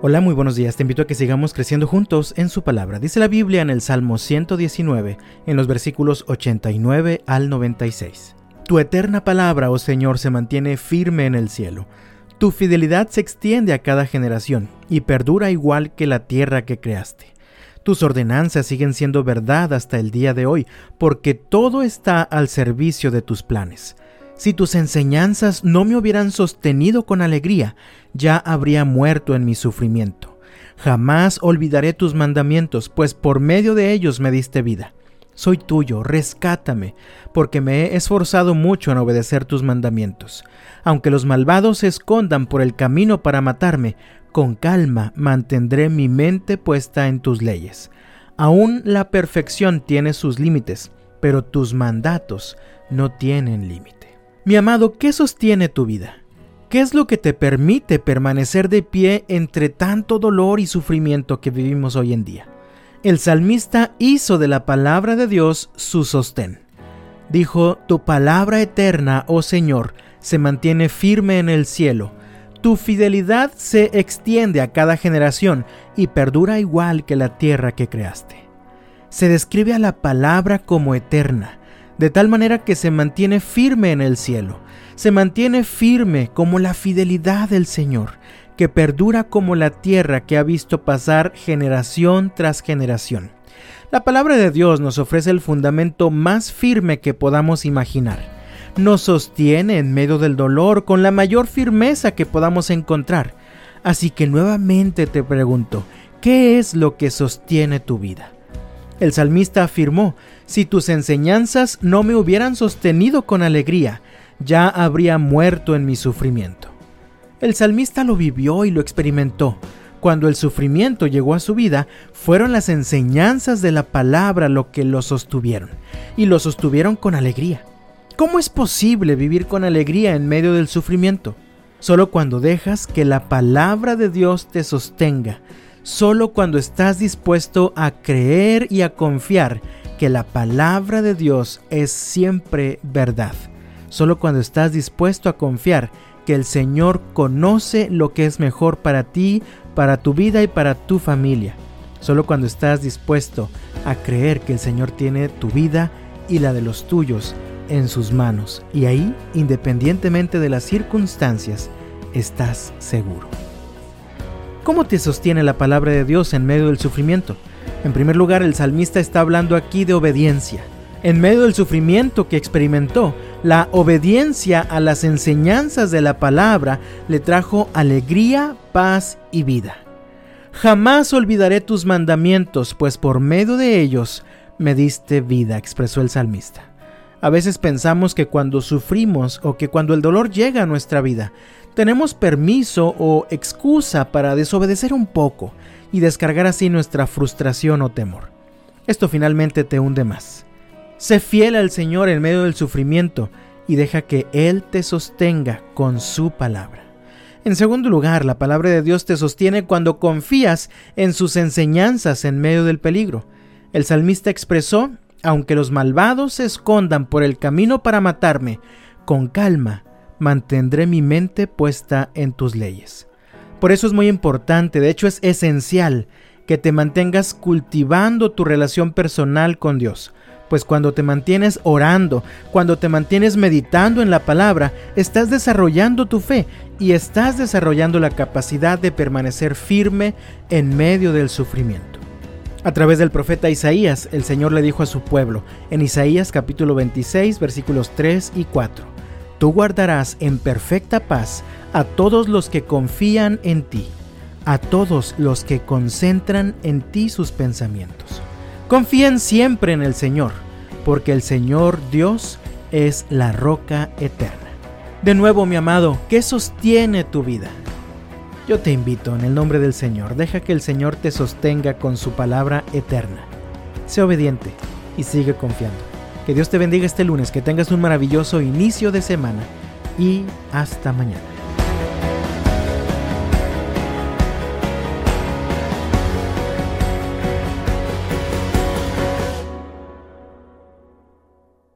Hola, muy buenos días. Te invito a que sigamos creciendo juntos en su palabra. Dice la Biblia en el Salmo 119, en los versículos 89 al 96. Tu eterna palabra, oh Señor, se mantiene firme en el cielo. Tu fidelidad se extiende a cada generación y perdura igual que la tierra que creaste. Tus ordenanzas siguen siendo verdad hasta el día de hoy, porque todo está al servicio de tus planes. Si tus enseñanzas no me hubieran sostenido con alegría, ya habría muerto en mi sufrimiento. Jamás olvidaré tus mandamientos, pues por medio de ellos me diste vida. Soy tuyo, rescátame, porque me he esforzado mucho en obedecer tus mandamientos. Aunque los malvados se escondan por el camino para matarme, con calma mantendré mi mente puesta en tus leyes. Aún la perfección tiene sus límites, pero tus mandatos no tienen límite. Mi amado, ¿qué sostiene tu vida? ¿Qué es lo que te permite permanecer de pie entre tanto dolor y sufrimiento que vivimos hoy en día? El salmista hizo de la palabra de Dios su sostén. Dijo, Tu palabra eterna, oh Señor, se mantiene firme en el cielo. Tu fidelidad se extiende a cada generación y perdura igual que la tierra que creaste. Se describe a la palabra como eterna de tal manera que se mantiene firme en el cielo, se mantiene firme como la fidelidad del Señor, que perdura como la tierra que ha visto pasar generación tras generación. La palabra de Dios nos ofrece el fundamento más firme que podamos imaginar. Nos sostiene en medio del dolor con la mayor firmeza que podamos encontrar. Así que nuevamente te pregunto, ¿qué es lo que sostiene tu vida? El salmista afirmó, si tus enseñanzas no me hubieran sostenido con alegría, ya habría muerto en mi sufrimiento. El salmista lo vivió y lo experimentó. Cuando el sufrimiento llegó a su vida, fueron las enseñanzas de la palabra lo que lo sostuvieron, y lo sostuvieron con alegría. ¿Cómo es posible vivir con alegría en medio del sufrimiento? Solo cuando dejas que la palabra de Dios te sostenga, solo cuando estás dispuesto a creer y a confiar que la palabra de Dios es siempre verdad. Solo cuando estás dispuesto a confiar que el Señor conoce lo que es mejor para ti, para tu vida y para tu familia. Solo cuando estás dispuesto a creer que el Señor tiene tu vida y la de los tuyos en sus manos. Y ahí, independientemente de las circunstancias, estás seguro. ¿Cómo te sostiene la palabra de Dios en medio del sufrimiento? En primer lugar, el salmista está hablando aquí de obediencia. En medio del sufrimiento que experimentó, la obediencia a las enseñanzas de la palabra le trajo alegría, paz y vida. Jamás olvidaré tus mandamientos, pues por medio de ellos me diste vida, expresó el salmista. A veces pensamos que cuando sufrimos o que cuando el dolor llega a nuestra vida, tenemos permiso o excusa para desobedecer un poco y descargar así nuestra frustración o temor. Esto finalmente te hunde más. Sé fiel al Señor en medio del sufrimiento y deja que Él te sostenga con su palabra. En segundo lugar, la palabra de Dios te sostiene cuando confías en sus enseñanzas en medio del peligro. El salmista expresó, aunque los malvados se escondan por el camino para matarme, con calma mantendré mi mente puesta en tus leyes. Por eso es muy importante, de hecho es esencial, que te mantengas cultivando tu relación personal con Dios. Pues cuando te mantienes orando, cuando te mantienes meditando en la palabra, estás desarrollando tu fe y estás desarrollando la capacidad de permanecer firme en medio del sufrimiento. A través del profeta Isaías, el Señor le dijo a su pueblo, en Isaías capítulo 26 versículos 3 y 4, Tú guardarás en perfecta paz a todos los que confían en ti, a todos los que concentran en ti sus pensamientos. Confíen siempre en el Señor, porque el Señor Dios es la roca eterna. De nuevo, mi amado, ¿qué sostiene tu vida? Yo te invito en el nombre del Señor, deja que el Señor te sostenga con su palabra eterna. Sé obediente y sigue confiando. Que Dios te bendiga este lunes, que tengas un maravilloso inicio de semana y hasta mañana.